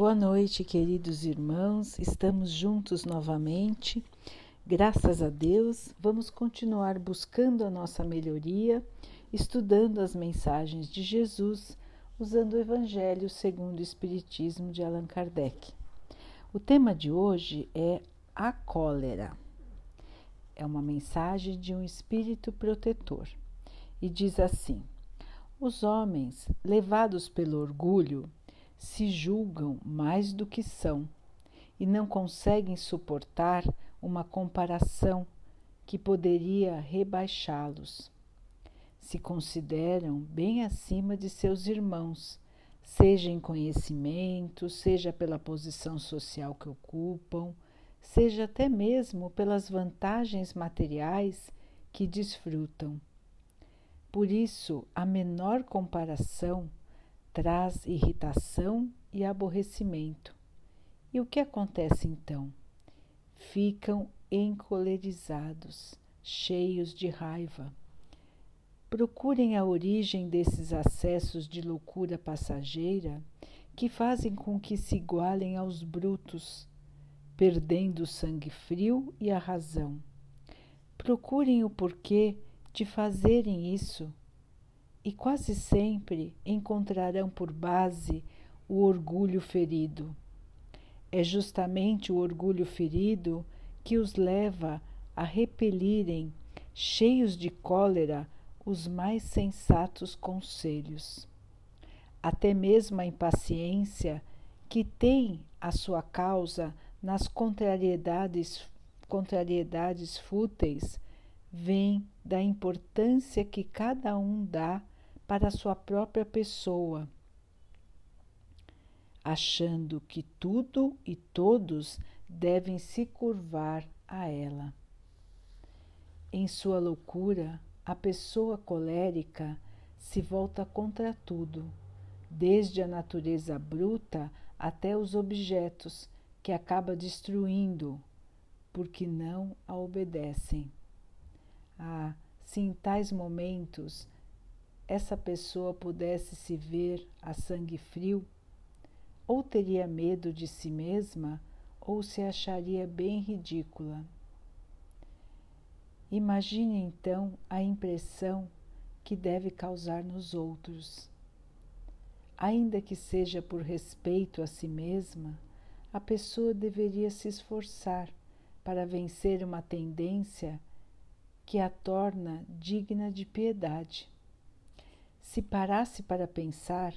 Boa noite, queridos irmãos. Estamos juntos novamente. Graças a Deus, vamos continuar buscando a nossa melhoria, estudando as mensagens de Jesus, usando o Evangelho segundo o Espiritismo de Allan Kardec. O tema de hoje é a cólera. É uma mensagem de um espírito protetor e diz assim: Os homens, levados pelo orgulho, se julgam mais do que são e não conseguem suportar uma comparação que poderia rebaixá-los. Se consideram bem acima de seus irmãos, seja em conhecimento, seja pela posição social que ocupam, seja até mesmo pelas vantagens materiais que desfrutam. Por isso, a menor comparação traz irritação e aborrecimento. E o que acontece então? Ficam encolerizados, cheios de raiva. Procurem a origem desses acessos de loucura passageira que fazem com que se igualem aos brutos, perdendo o sangue frio e a razão. Procurem o porquê de fazerem isso e quase sempre encontrarão por base o orgulho ferido. É justamente o orgulho ferido que os leva a repelirem, cheios de cólera, os mais sensatos conselhos. Até mesmo a impaciência, que tem a sua causa nas contrariedades, contrariedades fúteis, vem da importância que cada um dá para a sua própria pessoa, achando que tudo e todos devem se curvar a ela. Em sua loucura, a pessoa colérica se volta contra tudo, desde a natureza bruta até os objetos que acaba destruindo, porque não a obedecem. Ah, se em tais momentos essa pessoa pudesse se ver a sangue frio, ou teria medo de si mesma, ou se acharia bem ridícula. Imagine então a impressão que deve causar nos outros. Ainda que seja por respeito a si mesma, a pessoa deveria se esforçar para vencer uma tendência que a torna digna de piedade. Se parasse para pensar,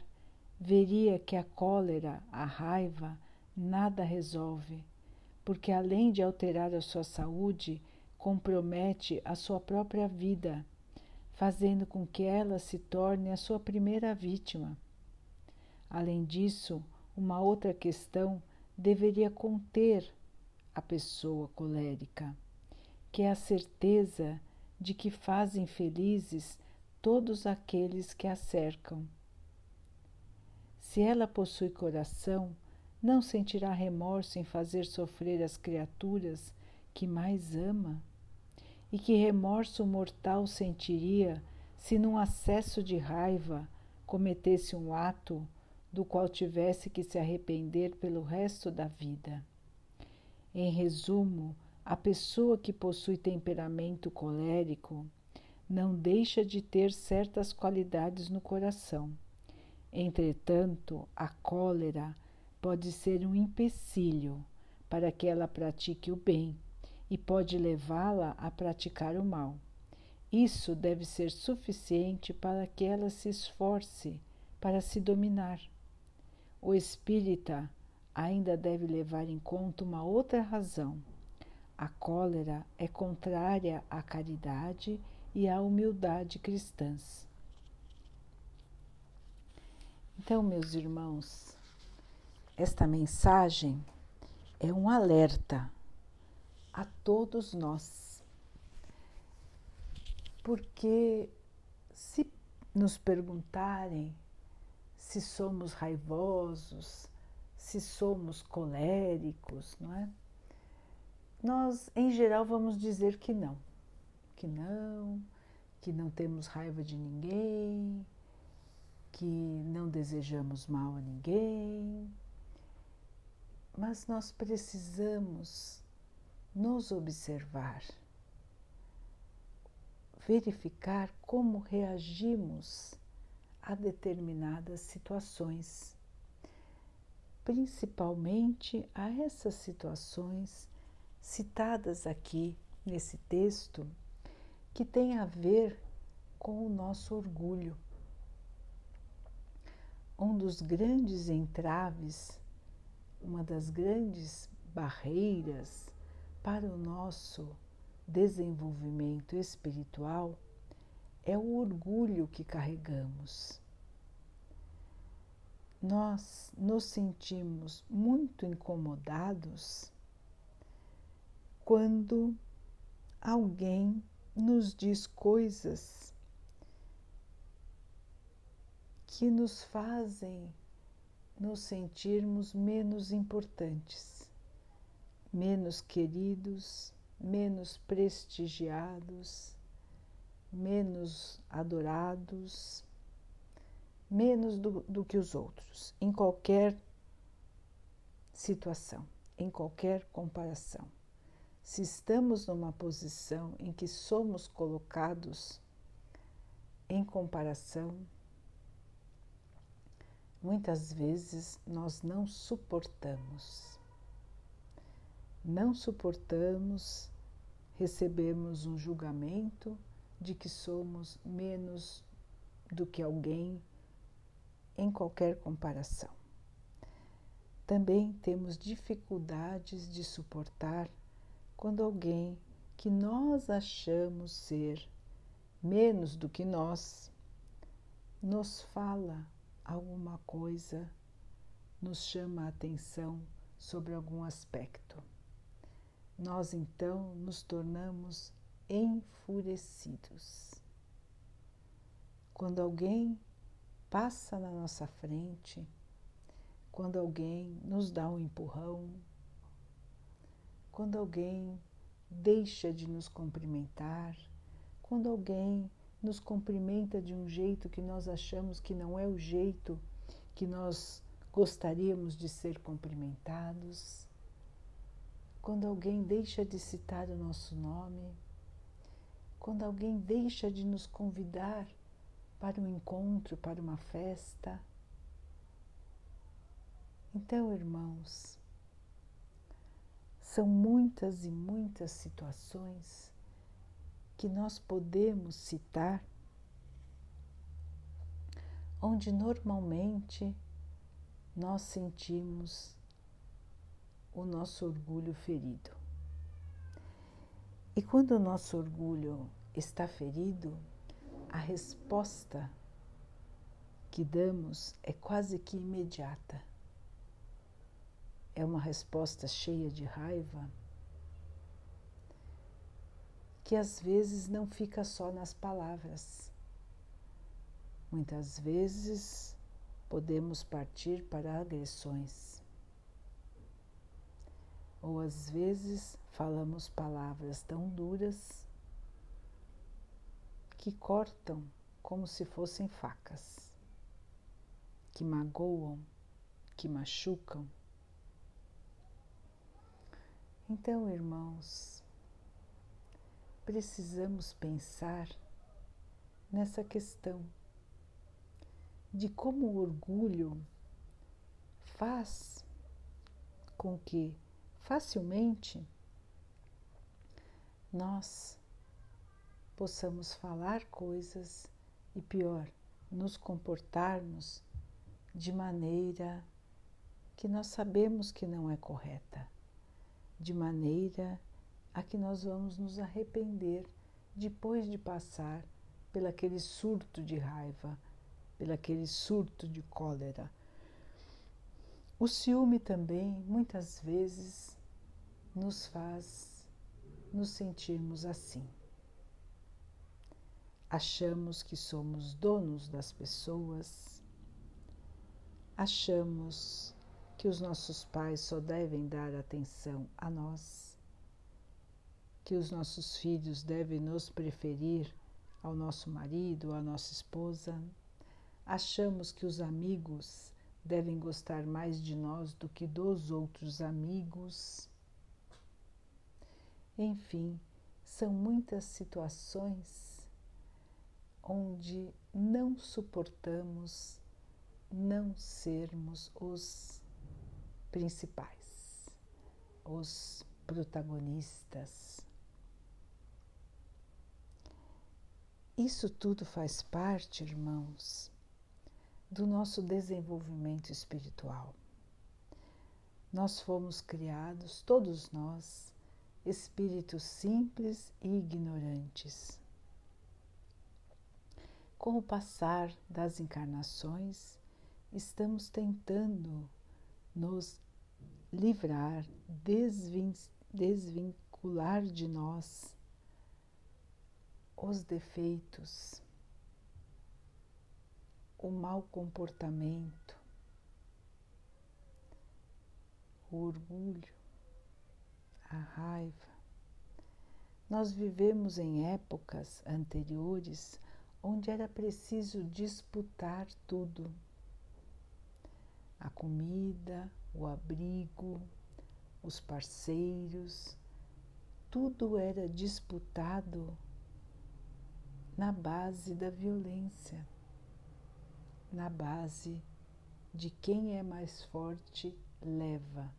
veria que a cólera, a raiva, nada resolve, porque além de alterar a sua saúde, compromete a sua própria vida, fazendo com que ela se torne a sua primeira vítima. Além disso, uma outra questão deveria conter a pessoa colérica, que é a certeza de que faz infelizes todos aqueles que a cercam. Se ela possui coração, não sentirá remorso em fazer sofrer as criaturas que mais ama? E que remorso mortal sentiria se, num acesso de raiva, cometesse um ato do qual tivesse que se arrepender pelo resto da vida? Em resumo, a pessoa que possui temperamento colérico não deixa de ter certas qualidades no coração. Entretanto, a cólera pode ser um empecilho para que ela pratique o bem e pode levá-la a praticar o mal. Isso deve ser suficiente para que ela se esforce para se dominar. O espírita ainda deve levar em conta uma outra razão. A cólera é contrária à caridade e à humildade cristãs. Então, meus irmãos, esta mensagem é um alerta a todos nós. Porque se nos perguntarem se somos raivosos, se somos coléricos, não é? Nós, em geral, vamos dizer que não que não, que não temos raiva de ninguém, que não desejamos mal a ninguém. mas nós precisamos nos observar, verificar como reagimos a determinadas situações, principalmente a essas situações citadas aqui nesse texto, que tem a ver com o nosso orgulho. Um dos grandes entraves, uma das grandes barreiras para o nosso desenvolvimento espiritual é o orgulho que carregamos. Nós nos sentimos muito incomodados quando alguém nos diz coisas que nos fazem nos sentirmos menos importantes, menos queridos, menos prestigiados, menos adorados, menos do, do que os outros, em qualquer situação, em qualquer comparação. Se estamos numa posição em que somos colocados em comparação, muitas vezes nós não suportamos. Não suportamos recebermos um julgamento de que somos menos do que alguém em qualquer comparação. Também temos dificuldades de suportar quando alguém que nós achamos ser menos do que nós nos fala alguma coisa, nos chama a atenção sobre algum aspecto. Nós então nos tornamos enfurecidos. Quando alguém passa na nossa frente, quando alguém nos dá um empurrão, quando alguém deixa de nos cumprimentar, quando alguém nos cumprimenta de um jeito que nós achamos que não é o jeito que nós gostaríamos de ser cumprimentados, quando alguém deixa de citar o nosso nome, quando alguém deixa de nos convidar para um encontro, para uma festa. Então, irmãos, são muitas e muitas situações que nós podemos citar onde normalmente nós sentimos o nosso orgulho ferido. E quando o nosso orgulho está ferido, a resposta que damos é quase que imediata. É uma resposta cheia de raiva que às vezes não fica só nas palavras. Muitas vezes podemos partir para agressões. Ou às vezes falamos palavras tão duras que cortam como se fossem facas, que magoam, que machucam. Então, irmãos, precisamos pensar nessa questão de como o orgulho faz com que facilmente nós possamos falar coisas e, pior, nos comportarmos de maneira que nós sabemos que não é correta, de maneira a que nós vamos nos arrepender depois de passar pelaquele surto de raiva, pelaquele surto de cólera. O ciúme também muitas vezes nos faz nos sentirmos assim. Achamos que somos donos das pessoas, achamos que os nossos pais só devem dar atenção a nós, que os nossos filhos devem nos preferir ao nosso marido, à nossa esposa, achamos que os amigos devem gostar mais de nós do que dos outros amigos. Enfim, são muitas situações onde não suportamos não sermos os principais, os protagonistas. Isso tudo faz parte, irmãos, do nosso desenvolvimento espiritual. Nós fomos criados, todos nós, espíritos simples e ignorantes. Com o passar das encarnações, estamos tentando nos livrar, desvin desvincular de nós os defeitos, o mau comportamento, o orgulho, a raiva. Nós vivemos em épocas anteriores onde era preciso disputar tudo: a comida, o abrigo, os parceiros, tudo era disputado na base da violência, na base de quem é mais forte leva.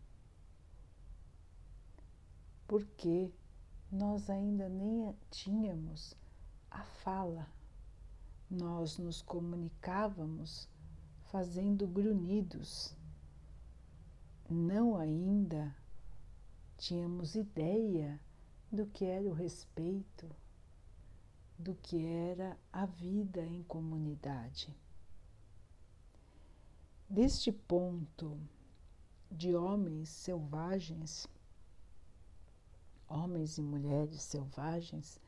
Porque nós ainda nem tínhamos a fala, nós nos comunicávamos fazendo grunhidos, não ainda tínhamos ideia do que era o respeito do que era a vida em comunidade. Deste ponto de homens selvagens, homens e mulheres selvagens,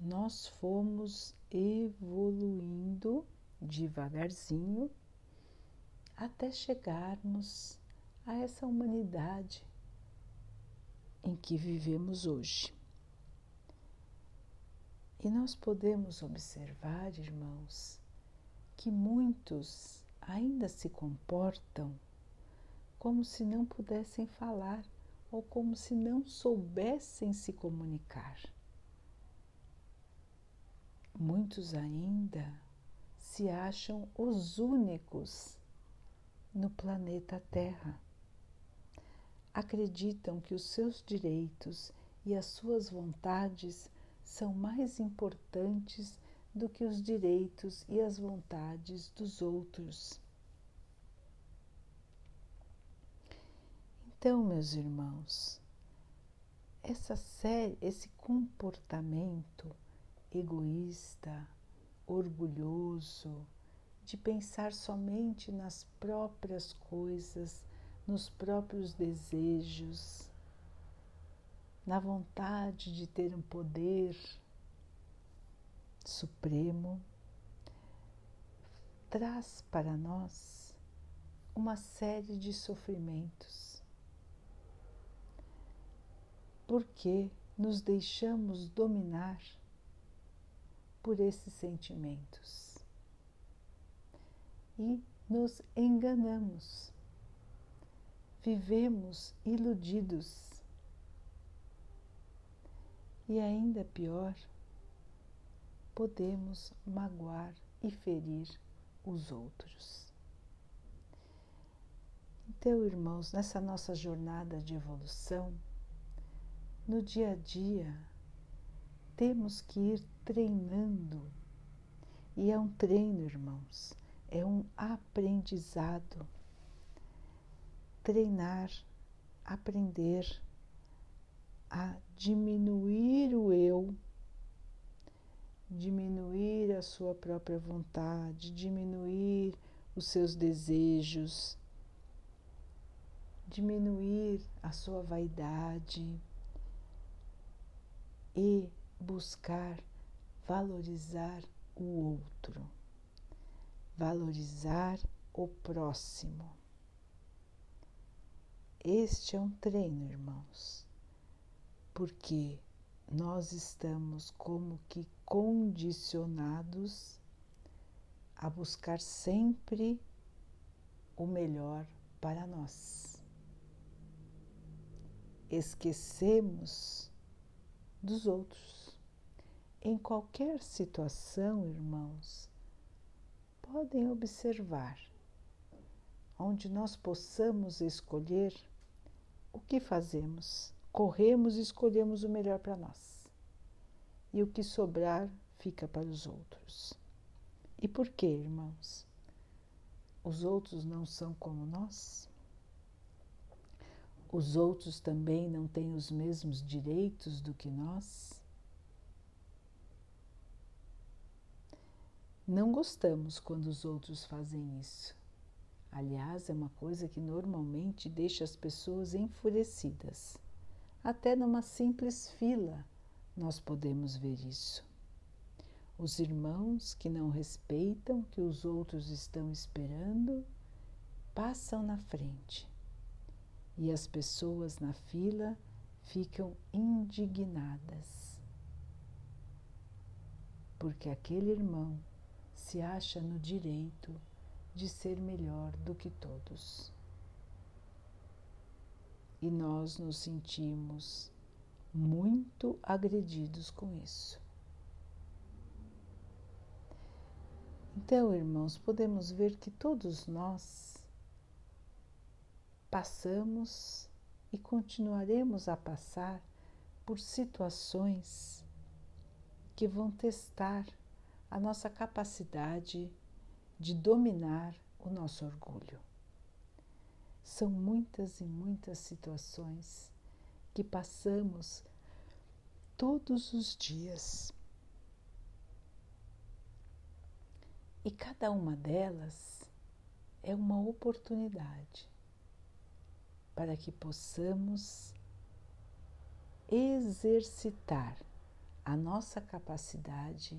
nós fomos evoluindo devagarzinho até chegarmos a essa humanidade em que vivemos hoje. E nós podemos observar, irmãos, que muitos ainda se comportam como se não pudessem falar ou como se não soubessem se comunicar. Muitos ainda se acham os únicos no planeta Terra. Acreditam que os seus direitos e as suas vontades são mais importantes do que os direitos e as vontades dos outros. Então, meus irmãos, essa série, esse comportamento egoísta, orgulhoso, de pensar somente nas próprias coisas, nos próprios desejos, na vontade de ter um poder supremo, traz para nós uma série de sofrimentos. Porque nos deixamos dominar por esses sentimentos e nos enganamos, vivemos iludidos e ainda pior, podemos magoar e ferir os outros. Então, irmãos, nessa nossa jornada de evolução, no dia a dia, temos que ir treinando. E é um treino, irmãos, é um aprendizado. Treinar, aprender a diminuir o eu, diminuir a sua própria vontade, diminuir os seus desejos, diminuir a sua vaidade e buscar valorizar o outro, valorizar o próximo. Este é um treino, irmãos porque nós estamos como que condicionados a buscar sempre o melhor para nós. Esquecemos dos outros. Em qualquer situação, irmãos, podem observar onde nós possamos escolher o que fazemos. Corremos e escolhemos o melhor para nós. E o que sobrar fica para os outros. E por que, irmãos? Os outros não são como nós? Os outros também não têm os mesmos direitos do que nós? Não gostamos quando os outros fazem isso. Aliás, é uma coisa que normalmente deixa as pessoas enfurecidas. Até numa simples fila nós podemos ver isso. Os irmãos que não respeitam que os outros estão esperando passam na frente e as pessoas na fila ficam indignadas. Porque aquele irmão se acha no direito de ser melhor do que todos. E nós nos sentimos muito agredidos com isso. Então, irmãos, podemos ver que todos nós passamos e continuaremos a passar por situações que vão testar a nossa capacidade de dominar o nosso orgulho. São muitas e muitas situações que passamos todos os dias E cada uma delas é uma oportunidade para que possamos exercitar a nossa capacidade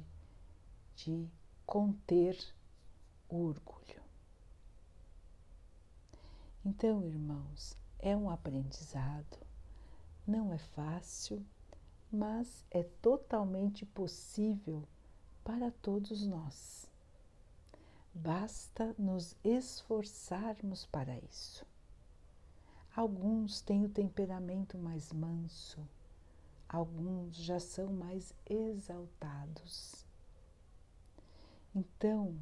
de conter o orgulho. Então, irmãos, é um aprendizado, não é fácil, mas é totalmente possível para todos nós. Basta nos esforçarmos para isso. Alguns têm o temperamento mais manso, alguns já são mais exaltados. Então,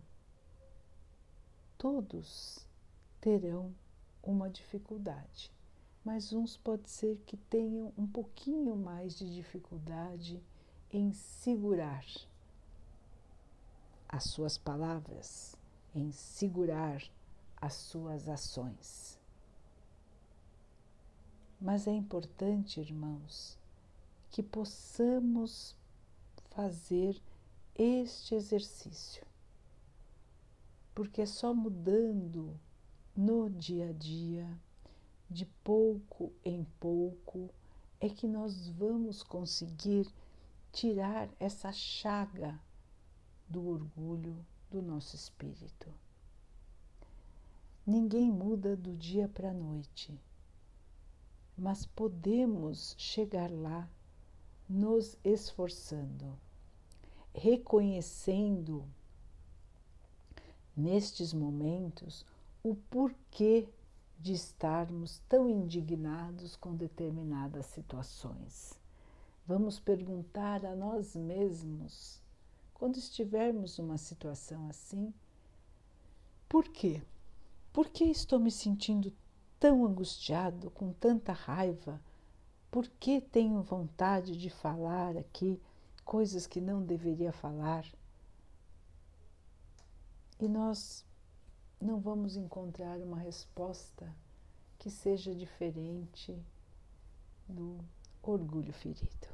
todos terão uma dificuldade, mas uns pode ser que tenham um pouquinho mais de dificuldade em segurar as suas palavras em segurar as suas ações. Mas é importante, irmãos, que possamos fazer este exercício, porque é só mudando no dia a dia, de pouco em pouco, é que nós vamos conseguir tirar essa chaga do orgulho, do nosso espírito. Ninguém muda do dia para a noite, mas podemos chegar lá nos esforçando, reconhecendo nestes momentos o porquê de estarmos tão indignados com determinadas situações. Vamos perguntar a nós mesmos quando estivermos numa situação assim, por quê? Por que estou me sentindo tão angustiado, com tanta raiva? Por que tenho vontade de falar aqui coisas que não deveria falar? E nós não vamos encontrar uma resposta que seja diferente do orgulho ferido.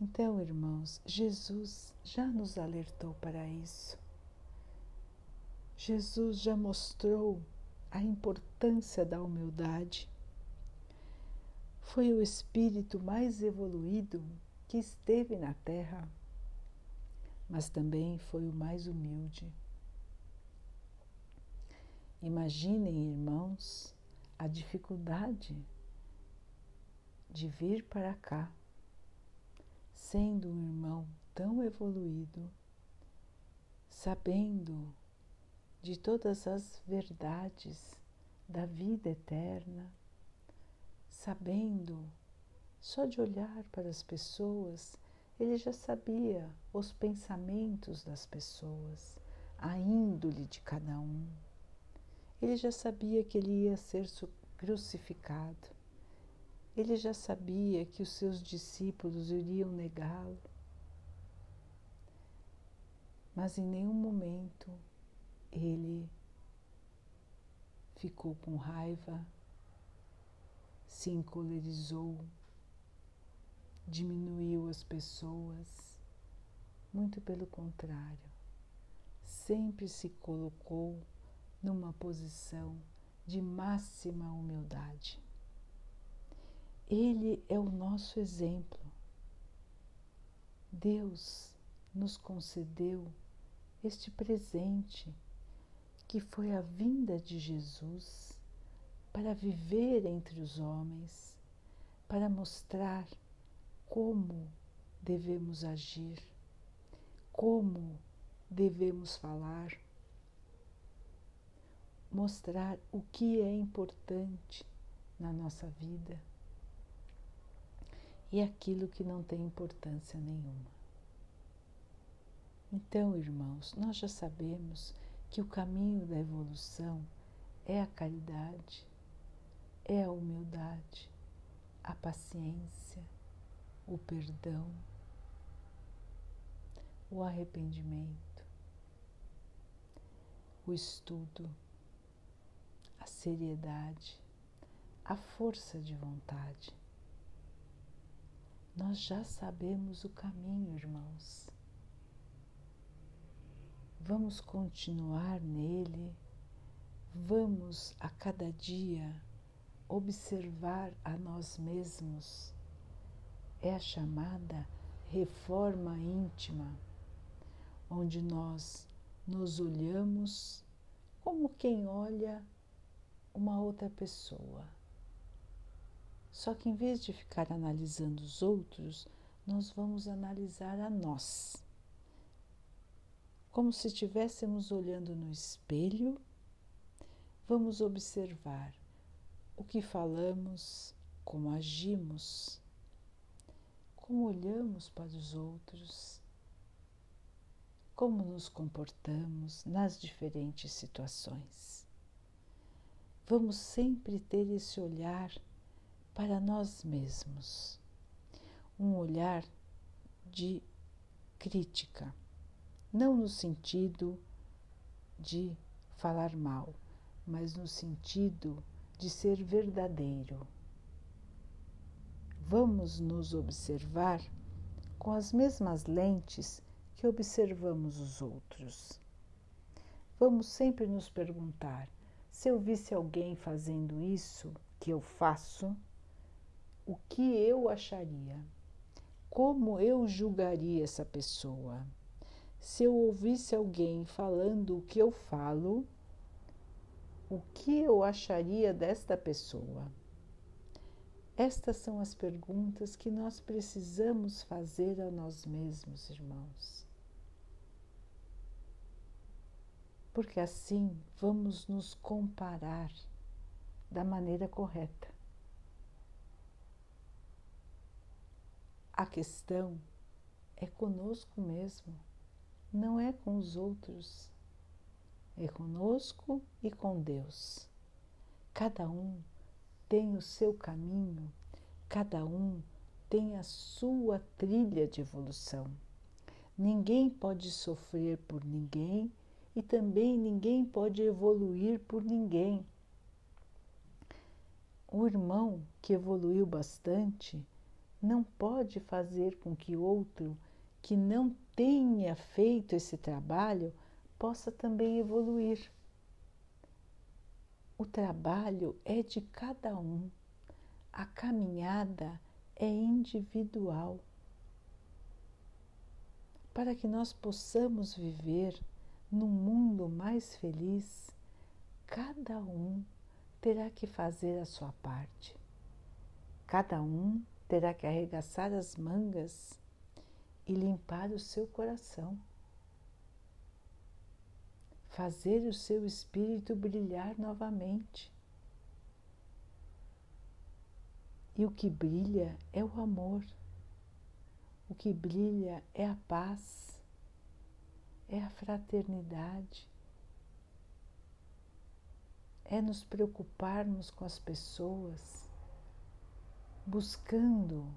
Então, irmãos, Jesus já nos alertou para isso. Jesus já mostrou a importância da humildade. Foi o espírito mais evoluído que esteve na Terra, mas também foi o mais humilde. Imaginem, irmãos, a dificuldade de vir para cá sendo um irmão tão evoluído, sabendo de todas as verdades da vida eterna, sabendo, só de olhar para as pessoas, ele já sabia os pensamentos das pessoas, a índole de cada um. Ele já sabia que ele ia ser crucificado. Ele já sabia que os seus discípulos iriam negá-lo. Mas em nenhum momento ele ficou com raiva, se encolerizou, diminuiu as pessoas. Muito pelo contrário, sempre se colocou numa posição de máxima humildade. Ele é o nosso exemplo. Deus nos concedeu este presente que foi a vinda de Jesus para viver entre os homens, para mostrar como devemos agir, como devemos falar, mostrar o que é importante na nossa vida e aquilo que não tem importância nenhuma. Então, irmãos, nós já sabemos que o caminho da evolução é a caridade, é a humildade, a paciência, o perdão, o arrependimento, o estudo, a seriedade, a força de vontade. Nós já sabemos o caminho, irmãos. Vamos continuar nele, vamos a cada dia observar a nós mesmos. É a chamada reforma íntima, onde nós nos olhamos como quem olha uma outra pessoa. Só que em vez de ficar analisando os outros, nós vamos analisar a nós como se estivéssemos olhando no espelho, vamos observar o que falamos, como agimos, como olhamos para os outros, como nos comportamos nas diferentes situações. Vamos sempre ter esse olhar para nós mesmos, um olhar de crítica não no sentido de falar mal, mas no sentido de ser verdadeiro. Vamos nos observar com as mesmas lentes que observamos os outros. Vamos sempre nos perguntar: se eu visse alguém fazendo isso que eu faço, o que eu acharia? Como eu julgaria essa pessoa? se eu ouvisse alguém falando o que eu falo, o que eu acharia desta pessoa? Estas são as perguntas que nós precisamos fazer a nós mesmos, irmãos. Porque assim vamos nos comparar da maneira correta. A questão é conosco mesmo não é com os outros, é conosco e com Deus. Cada um tem o seu caminho, cada um tem a sua trilha de evolução. Ninguém pode sofrer por ninguém e também ninguém pode evoluir por ninguém. O irmão que evoluiu bastante não pode fazer com que outro que não tenha feito esse trabalho possa também evoluir. O trabalho é de cada um, a caminhada é individual. Para que nós possamos viver num mundo mais feliz, cada um terá que fazer a sua parte. Cada um terá que arregaçar as mangas e limpar o seu coração. Fazer o seu espírito brilhar novamente. E o que brilha é o amor, o que brilha é a paz, é a fraternidade, é nos preocuparmos com as pessoas, buscando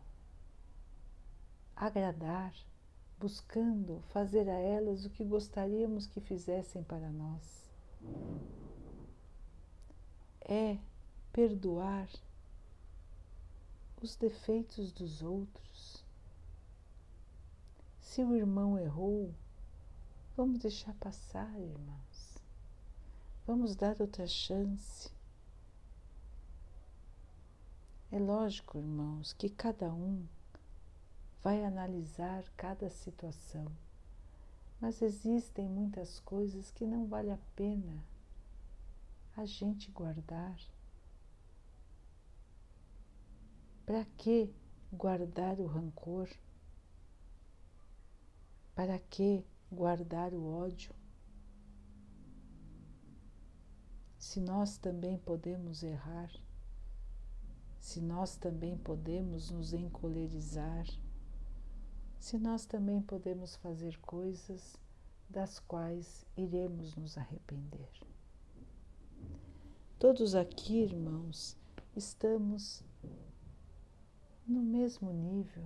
agradar, buscando fazer a elas o que gostaríamos que fizessem para nós. É perdoar os defeitos dos outros. Se o irmão errou, vamos deixar passar, irmãos. Vamos dar outra chance. É lógico, irmãos, que cada um vai analisar cada situação, mas existem muitas coisas que não vale a pena a gente guardar Para que guardar o rancor? Para que guardar o ódio? Se nós também podemos errar, se nós também podemos nos encolerizar, se nós também podemos fazer coisas das quais iremos nos arrepender. Todos aqui, irmãos, estamos no mesmo nível.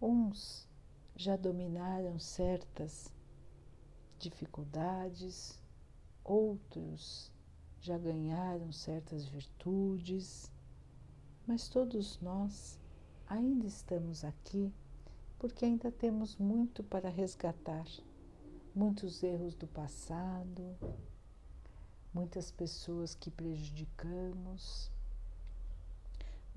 Uns já dominaram certas dificuldades, outros já ganharam certas virtudes, mas todos nós ainda estamos aqui porque ainda temos muito para resgatar, muitos erros do passado, muitas pessoas que prejudicamos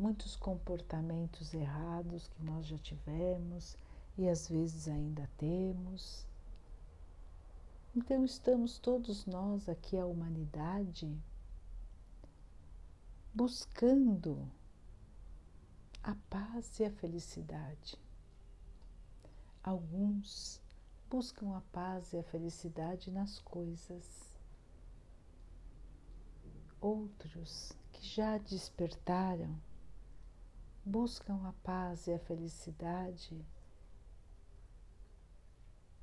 muitos comportamentos errados que nós já tivemos e às vezes ainda temos. Então, estamos todos nós aqui, a humanidade, buscando a paz e a felicidade. Alguns buscam a paz e a felicidade nas coisas. Outros que já despertaram buscam a paz e a felicidade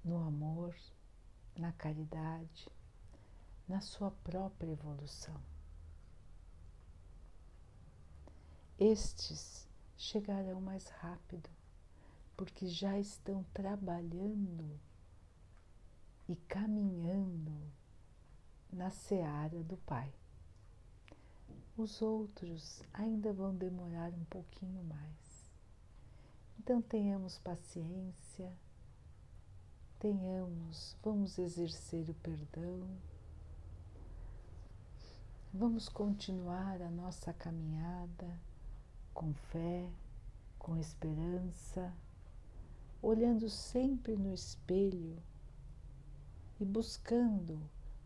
no amor, na caridade, na sua própria evolução. Estes chegarão mais rápido, porque já estão trabalhando e caminhando na seara do Pai. Os outros ainda vão demorar um pouquinho mais. Então tenhamos paciência, tenhamos, vamos exercer o perdão, vamos continuar a nossa caminhada com fé, com esperança, olhando sempre no espelho e buscando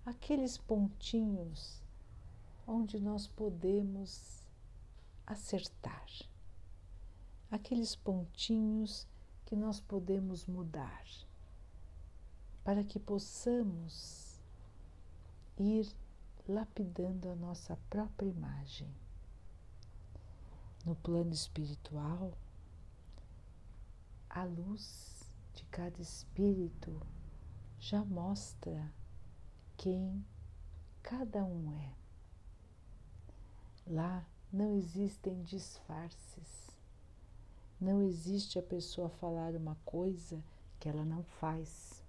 aqueles pontinhos onde nós podemos acertar, aqueles pontinhos que nós podemos mudar, para que possamos ir lapidando a nossa própria imagem. No plano espiritual, a luz de cada espírito já mostra quem cada um é. Lá não existem disfarces. Não existe a pessoa falar uma coisa que ela não faz,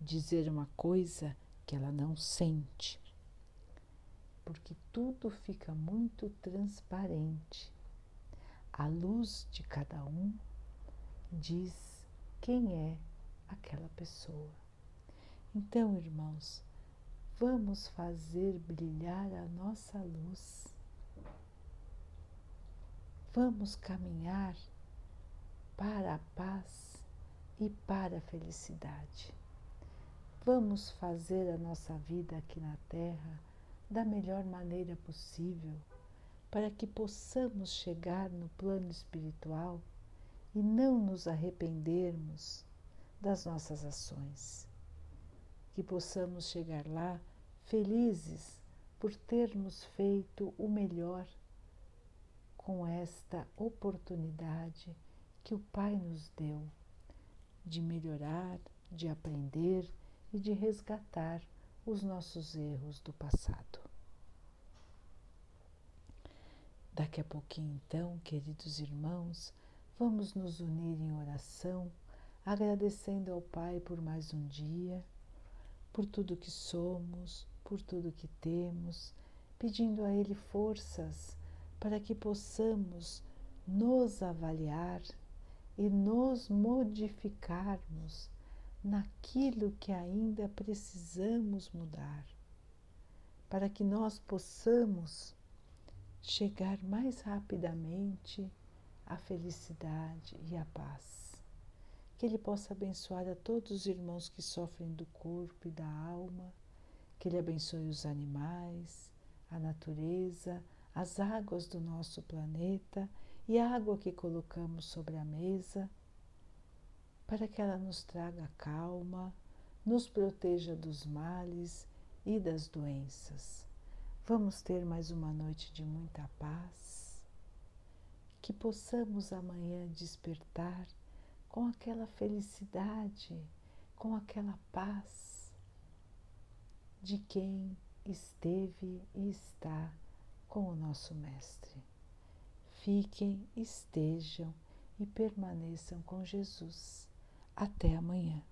dizer uma coisa que ela não sente. Porque tudo fica muito transparente. A luz de cada um diz quem é aquela pessoa. Então, irmãos, vamos fazer brilhar a nossa luz. Vamos caminhar para a paz e para a felicidade. Vamos fazer a nossa vida aqui na Terra da melhor maneira possível para que possamos chegar no plano espiritual e não nos arrependermos das nossas ações que possamos chegar lá felizes por termos feito o melhor com esta oportunidade que o Pai nos deu de melhorar, de aprender e de resgatar os nossos erros do passado. Daqui a pouquinho, então, queridos irmãos, vamos nos unir em oração, agradecendo ao Pai por mais um dia, por tudo que somos, por tudo que temos, pedindo a Ele forças para que possamos nos avaliar e nos modificarmos naquilo que ainda precisamos mudar, para que nós possamos chegar mais rapidamente à felicidade e à paz. Que Ele possa abençoar a todos os irmãos que sofrem do corpo e da alma, que Ele abençoe os animais, a natureza, as águas do nosso planeta e a água que colocamos sobre a mesa, para que ela nos traga calma, nos proteja dos males e das doenças. Vamos ter mais uma noite de muita paz, que possamos amanhã despertar com aquela felicidade, com aquela paz de quem esteve e está com o nosso Mestre. Fiquem, estejam e permaneçam com Jesus. Até amanhã.